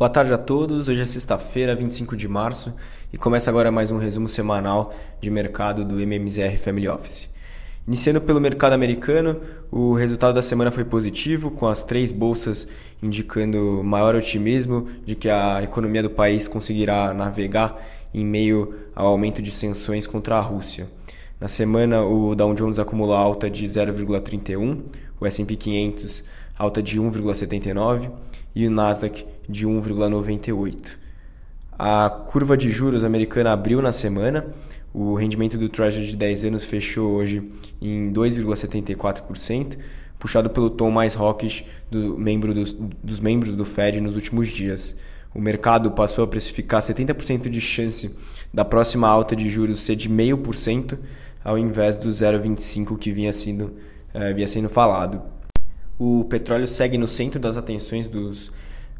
Boa tarde a todos. Hoje é sexta-feira, 25 de março, e começa agora mais um resumo semanal de mercado do MMZR Family Office. Iniciando pelo mercado americano, o resultado da semana foi positivo, com as três bolsas indicando maior otimismo de que a economia do país conseguirá navegar em meio ao aumento de sanções contra a Rússia. Na semana, o Dow Jones acumulou alta de 0,31, o S&P 500 alta de 1,79 e o Nasdaq de 1,98. A curva de juros americana abriu na semana. O rendimento do Treasury de 10 anos fechou hoje em 2,74%, puxado pelo tom mais hawkish do membro dos, dos membros do Fed nos últimos dias. O mercado passou a precificar 70% de chance da próxima alta de juros ser de 0,5%, ao invés do 0,25% que vinha sendo, eh, vinha sendo falado. O petróleo segue no centro das atenções dos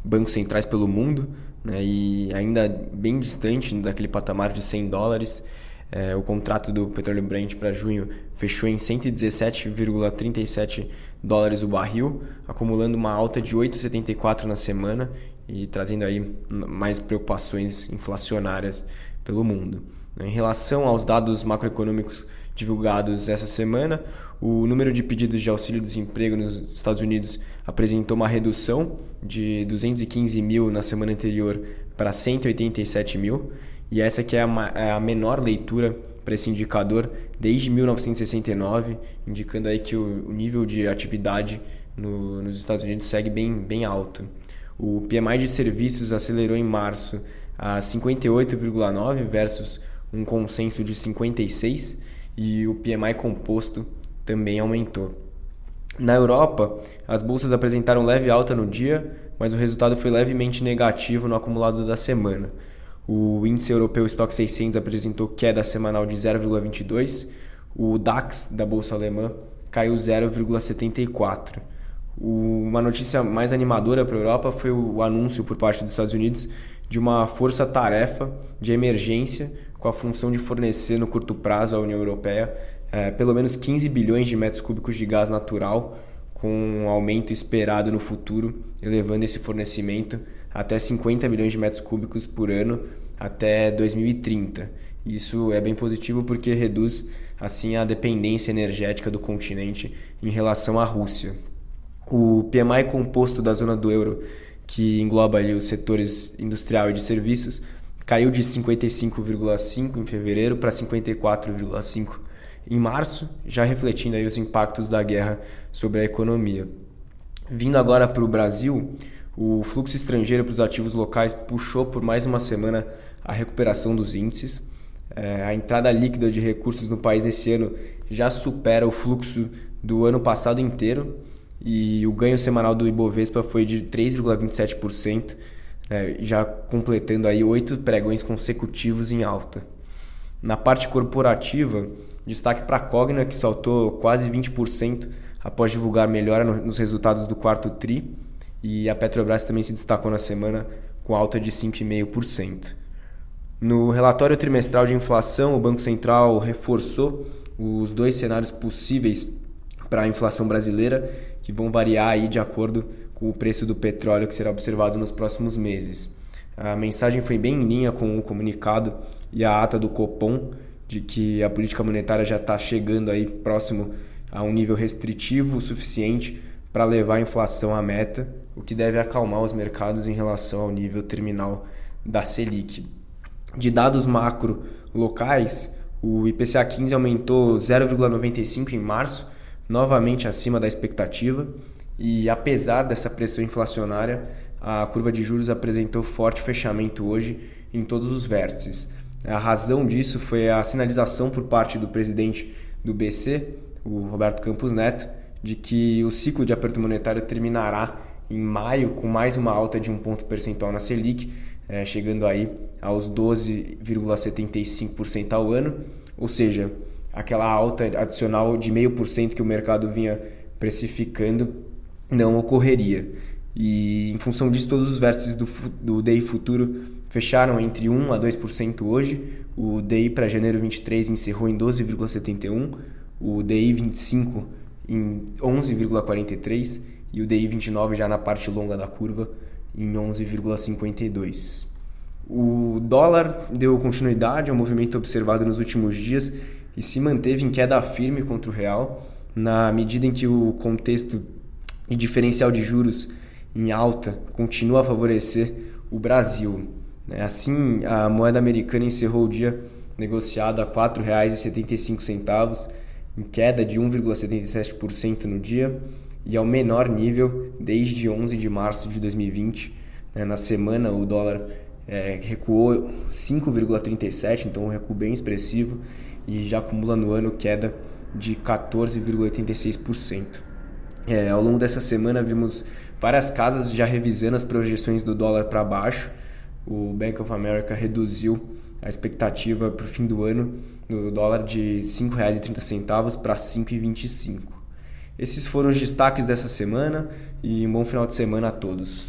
bancos centrais pelo mundo, né, e ainda bem distante daquele patamar de 100 dólares. É, o contrato do petróleo Brent para junho fechou em 117,37 dólares o barril, acumulando uma alta de 8,74 na semana e trazendo aí mais preocupações inflacionárias pelo mundo. Em relação aos dados macroeconômicos divulgados essa semana, o número de pedidos de auxílio-desemprego nos Estados Unidos apresentou uma redução de 215 mil na semana anterior para 187 mil, e essa que é a, é a menor leitura para esse indicador desde 1969, indicando aí que o, o nível de atividade no, nos Estados Unidos segue bem, bem alto. O PMI de serviços acelerou em março a 58,9 versus um consenso de 56 e o PMI composto também aumentou. Na Europa, as bolsas apresentaram leve alta no dia, mas o resultado foi levemente negativo no acumulado da semana. O índice europeu Stock 600 apresentou queda semanal de 0,22, o DAX da bolsa alemã caiu 0,74. Uma notícia mais animadora para a Europa foi o anúncio por parte dos Estados Unidos de uma força-tarefa de emergência com a função de fornecer no curto prazo à União Europeia é, pelo menos 15 bilhões de metros cúbicos de gás natural, com um aumento esperado no futuro, elevando esse fornecimento até 50 bilhões de metros cúbicos por ano até 2030. Isso é bem positivo porque reduz assim a dependência energética do continente em relação à Rússia. O PMI composto da zona do euro, que engloba ali os setores industrial e de serviços, caiu de 55,5 em fevereiro para 54,5 em março, já refletindo aí os impactos da guerra sobre a economia. Vindo agora para o Brasil, o fluxo estrangeiro para os ativos locais puxou por mais uma semana a recuperação dos índices. É, a entrada líquida de recursos no país esse ano já supera o fluxo do ano passado inteiro e o ganho semanal do Ibovespa foi de 3,27%, é, já completando aí oito pregões consecutivos em alta. Na parte corporativa, destaque para a Cogna, que saltou quase 20% após divulgar melhora nos resultados do quarto TRI, e a Petrobras também se destacou na semana com alta de 5,5%. No relatório trimestral de inflação, o Banco Central reforçou os dois cenários possíveis para a inflação brasileira, que vão variar aí de acordo com o preço do petróleo que será observado nos próximos meses. A mensagem foi bem em linha com o comunicado e a ata do Copom de que a política monetária já está chegando aí próximo a um nível restritivo suficiente para levar a inflação à meta, o que deve acalmar os mercados em relação ao nível terminal da Selic. De dados macro locais, o IPCA 15 aumentou 0,95 em março, novamente acima da expectativa, e apesar dessa pressão inflacionária, a curva de juros apresentou forte fechamento hoje em todos os vértices. A razão disso foi a sinalização por parte do presidente do BC, o Roberto Campos Neto, de que o ciclo de aperto monetário terminará em maio com mais uma alta de um ponto percentual na Selic, é, chegando aí aos 12,75% ao ano, ou seja, aquela alta adicional de 0,5% que o mercado vinha precificando não ocorreria. E em função disso, todos os vértices do, do DI futuro fecharam entre 1 a 2% hoje. O DI para janeiro 23 encerrou em 12,71, o DI 25 em 11,43 e o DI 29 já na parte longa da curva em 11,52. O dólar deu continuidade ao movimento observado nos últimos dias e se manteve em queda firme contra o real, na medida em que o contexto de diferencial de juros em alta continua a favorecer o Brasil. Né? Assim, a moeda americana encerrou o dia negociado a R$ 4,75, em queda de 1,77% no dia e ao menor nível desde 11 de março de 2020. Né? Na semana, o dólar é, recuou 5,37%, então um recuo bem expressivo, e já acumula no ano queda de 14,86%. É, ao longo dessa semana, vimos várias casas já revisando as projeções do dólar para baixo. O Bank of America reduziu a expectativa para o fim do ano do dólar de R$ 5,30 para R$ 5,25. Esses foram os destaques dessa semana e um bom final de semana a todos.